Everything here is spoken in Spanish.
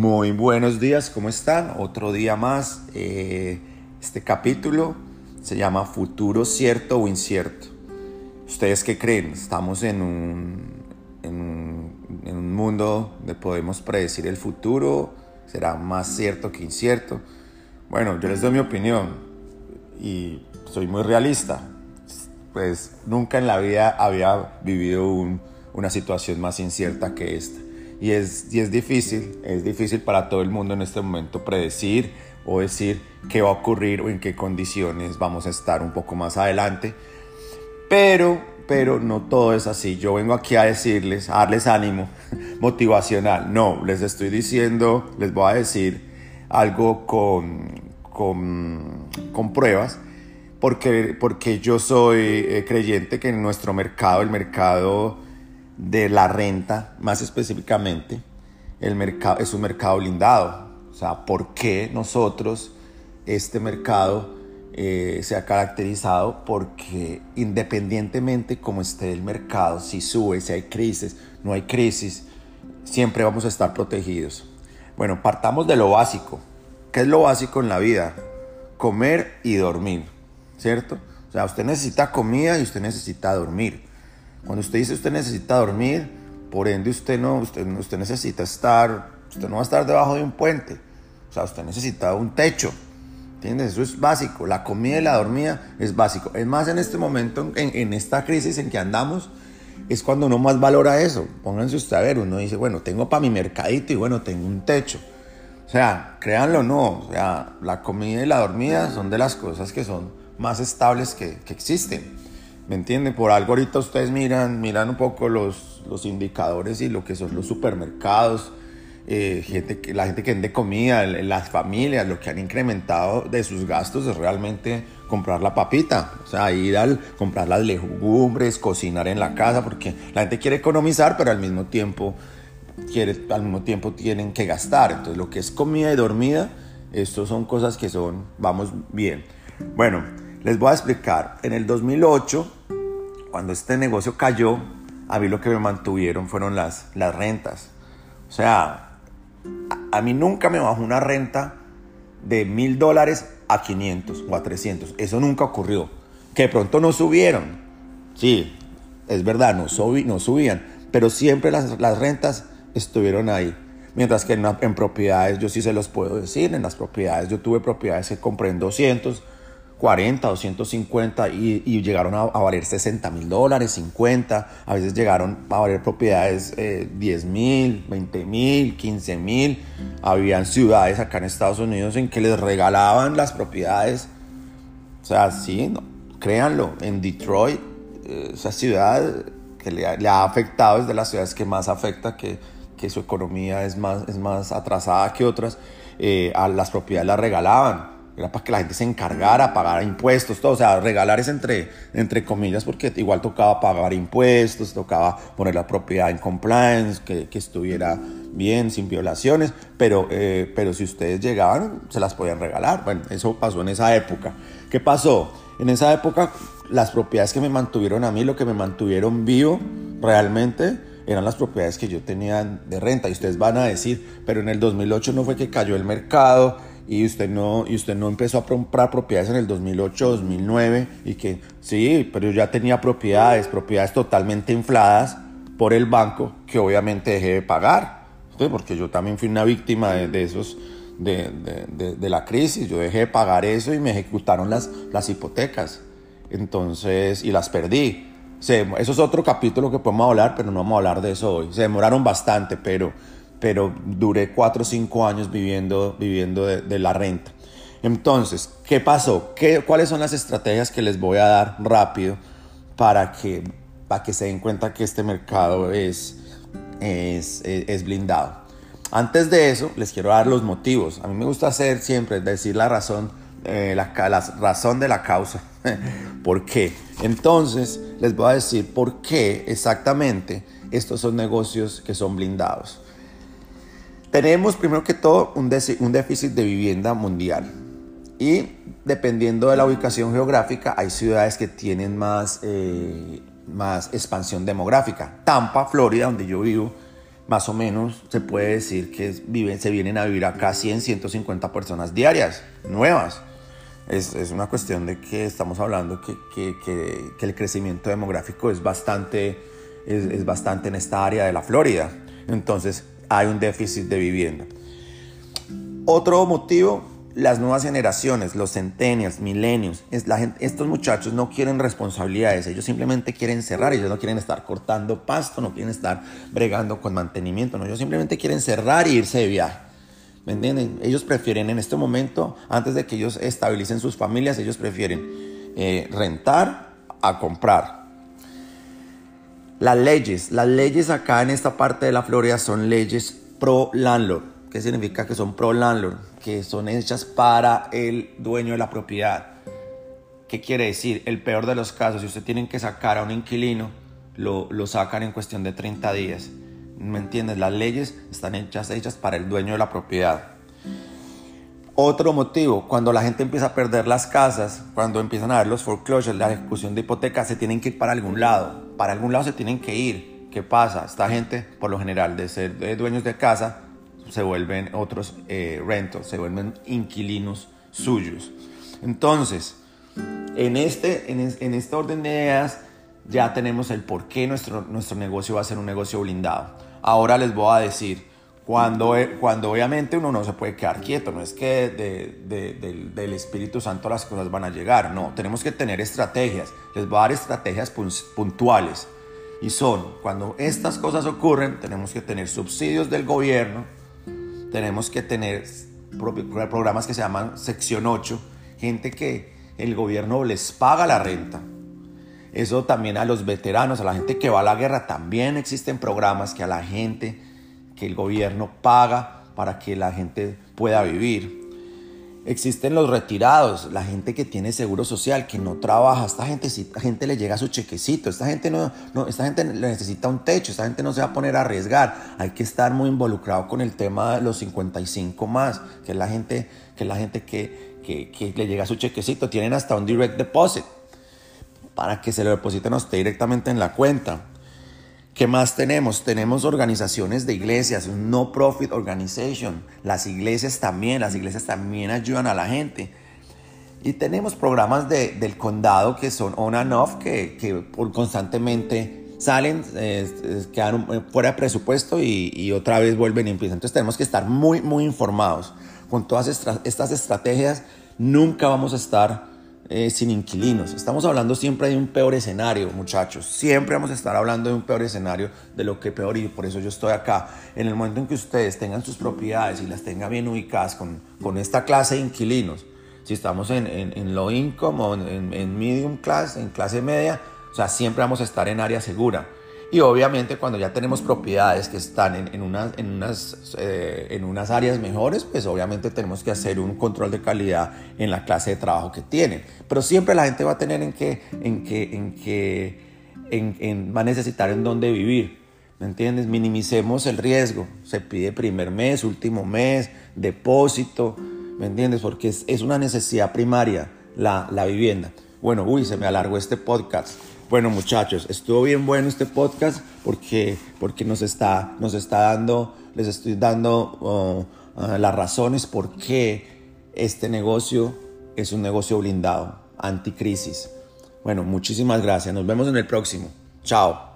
Muy buenos días, ¿cómo están? Otro día más. Eh, este capítulo se llama Futuro cierto o incierto. ¿Ustedes qué creen? Estamos en un, en un, mundo donde podemos predecir el futuro. ¿Será más cierto que incierto? Bueno, yo les doy mi opinión y soy muy realista. Pues nunca en la vida había vivido una situación más incierta que esta y es, y es difícil, es difícil para todo el mundo en este momento predecir o decir qué va a ocurrir o en qué condiciones vamos a estar un poco más adelante. Pero, pero no todo es así. Yo vengo aquí a decirles, a darles ánimo motivacional. No, les estoy diciendo, les voy a decir algo con, con, con pruebas. Porque, porque yo soy eh, creyente que en nuestro mercado, el mercado de la renta, más específicamente, el mercado es un mercado blindado. O sea, ¿por qué nosotros, este mercado, eh, se ha caracterizado? Porque independientemente como esté el mercado, si sube, si hay crisis, no hay crisis, siempre vamos a estar protegidos. Bueno, partamos de lo básico. ¿Qué es lo básico en la vida? Comer y dormir, ¿cierto? O sea, usted necesita comida y usted necesita dormir. Cuando usted dice usted necesita dormir, por ende usted no, usted, usted necesita estar, usted no va a estar debajo de un puente. O sea, usted necesita un techo. ¿Entiendes? Eso es básico. La comida y la dormida es básico. Es más, en este momento, en, en esta crisis en que andamos, es cuando uno más valora eso. Pónganse usted a ver, uno dice, bueno, tengo para mi mercadito y bueno, tengo un techo. O sea, créanlo o no, o sea, la comida y la dormida son de las cosas que son más estables que, que existen. ¿Me entienden? Por algo ahorita ustedes miran, miran un poco los, los indicadores y lo que son los supermercados, eh, gente la gente que vende comida, las familias, lo que han incrementado de sus gastos es realmente comprar la papita, o sea, ir al comprar las legumbres, cocinar en la casa, porque la gente quiere economizar, pero al mismo tiempo quiere, al mismo tiempo tienen que gastar. Entonces, lo que es comida y dormida, estos son cosas que son, vamos bien. Bueno, les voy a explicar. En el 2008 cuando este negocio cayó, a mí lo que me mantuvieron fueron las, las rentas. O sea, a, mí nunca me bajó una renta de mil dólares a 500 o a 300. Eso nunca ocurrió. Que pronto no subieron. Sí, es verdad, no, no subían. Pero siempre las, las, rentas estuvieron ahí. Mientras que en, en, propiedades, yo sí se los puedo decir, en las propiedades, yo tuve propiedades que compré en 200, 40, 250 y, y llegaron a, valer 60 mil dólares, 50, a veces llegaron a valer propiedades 10 eh, mil, 20 mil, 15 mil. Habían ciudades acá en Estados Unidos en que les regalaban las propiedades. O sea, sí, no, créanlo, en Detroit, eh, esa ciudad que le, ha afectado es de las ciudades que más afecta, que, que su economía es más, es más atrasada que otras, eh, a las propiedades las regalaban era para que la gente se encargara, pagar impuestos, todo, o sea, regalar es entre, entre comillas, porque igual tocaba pagar impuestos, tocaba poner la propiedad en compliance, que, que estuviera bien, sin violaciones, pero, eh, pero si ustedes llegaban, se las podían regalar. Bueno, eso pasó en esa época. ¿Qué pasó? En esa época, las propiedades que me mantuvieron a mí, lo que me mantuvieron vivo realmente, eran las propiedades que yo tenía de renta. Y ustedes van a decir, pero en el 2008 no fue que cayó el mercado y usted no y usted no empezó a comprar propiedades en el 2008, 2009 y que sí, pero yo ya tenía propiedades, propiedades totalmente infladas por el banco que obviamente dejé de pagar, porque yo también fui una víctima de, esos de, de, de, la crisis, yo dejé de pagar eso y me ejecutaron las, las hipotecas, entonces y las perdí. eso es otro capítulo que podemos hablar, pero no vamos a hablar de eso hoy. Se demoraron bastante, pero pero duré cuatro o cinco años viviendo, viviendo de, la renta. Entonces, ¿qué pasó? ¿Qué, ¿Cuáles son las estrategias que les voy a dar rápido para que, para que se den cuenta que este mercado es, es, es blindado? Antes de eso, les quiero dar los motivos. A mí me gusta hacer siempre, decir la razón, eh, la razón de la causa. ¿Por qué? Entonces, les voy a decir por qué exactamente estos son negocios que son blindados. Tenemos primero que todo un, déficit de vivienda mundial y dependiendo de la ubicación geográfica hay ciudades que tienen más, eh, más expansión demográfica. Tampa, Florida, donde yo vivo, más o menos se puede decir que viven, se vienen a vivir acá 100, 150 personas diarias, nuevas. Es, es una cuestión de que estamos hablando que, que, que, el crecimiento demográfico es bastante, es, es bastante en esta área de la Florida. Entonces hay un déficit de vivienda. Otro motivo las nuevas generaciones, los centennials, millennials, estos muchachos no quieren responsabilidades, ellos simplemente quieren cerrar, ellos no quieren estar cortando pasto, no quieren estar bregando con mantenimiento, no, ellos simplemente quieren cerrar e irse de viaje. ¿Me entienden? Ellos prefieren en este momento, antes de que ellos estabilicen sus familias, ellos prefieren eh, rentar a comprar. Las leyes, las leyes acá en esta parte de la Florida son leyes pro landlord. ¿Qué significa que son pro landlord? Que son hechas para el dueño de la propiedad. ¿Qué quiere decir? El peor de los casos, si usted tiene que sacar a un inquilino, lo, lo sacan en cuestión de 30 días. ¿Me entiendes? Las leyes están hechas, hechas para el dueño de la propiedad. Otro motivo, cuando la gente empieza a perder las casas, cuando empiezan a ver los foreclosures, la ejecución de hipotecas, se tienen que ir para algún lado. Para algún lado se tienen que ir. ¿Qué pasa? Esta gente, por lo general, de ser dueños de casa, se vuelven otros eh, rentos, se vuelven inquilinos suyos. Entonces, en este, en, orden de ideas ya tenemos el por qué nuestro, nuestro negocio va a ser un negocio blindado. Ahora les voy a decir, cuando, cuando obviamente uno no se puede quedar quieto, no es que del, del, Espíritu Santo las cosas van a llegar, no, tenemos que tener estrategias, les voy a dar estrategias puntuales. Y son, cuando estas cosas ocurren, tenemos que tener subsidios del gobierno, tenemos que tener programas que se llaman sección 8, gente que el gobierno les paga la renta. Eso también a los veteranos, a la gente que va a la guerra, también existen programas que a la gente que el gobierno paga para que la gente pueda vivir. Existen los retirados, la gente que tiene seguro social, que no trabaja, esta gente, esta gente le llega su chequecito, esta gente no, no, esta gente necesita un techo, esta gente no se va a poner a arriesgar, hay que estar muy involucrado con el tema de los 55 más, que es la gente que, la gente que, que, que le llega su chequecito, tienen hasta un direct deposit para que se lo depositen a usted directamente en la cuenta. ¿Qué más tenemos? Tenemos organizaciones de iglesias, no profit organization. Las iglesias también, las iglesias también ayudan a la gente. Y tenemos programas de, del condado que son on and off, que, que por constantemente salen, eh, quedan eh, fuera de presupuesto y, otra vez vuelven y empiezan. Entonces tenemos que estar muy, muy informados. Con todas estas estrategias nunca vamos a estar eh, sin inquilinos. Estamos hablando siempre de un peor escenario, muchachos. Siempre vamos a estar hablando de un peor escenario, de lo que peor, y por eso yo estoy acá. En el momento en que ustedes tengan sus propiedades y las tengan bien ubicadas con, con esta clase de inquilinos, si estamos en, en, low income o en, en medium class, en clase media, o sea, siempre vamos a estar en área segura. Y obviamente cuando ya tenemos propiedades que están en, en unas, en, unas, eh, en unas áreas mejores, pues obviamente tenemos que hacer un control de calidad en la clase de trabajo que tienen. Pero siempre la gente va a tener en qué, en qué, en qué, en, va a necesitar en dónde vivir. ¿Me entiendes? Minimicemos el riesgo. Se pide primer mes, último mes, depósito. ¿Me entiendes? Porque es, es una necesidad primaria la, la vivienda. Bueno, uy, se me alargó este podcast. Bueno, muchachos, estuvo bien bueno este podcast porque, porque nos, está, nos está dando, les estoy dando oh, ah, las razones por qué este negocio es un negocio blindado, anticrisis. Bueno, muchísimas gracias. Nos vemos en el próximo. Chao.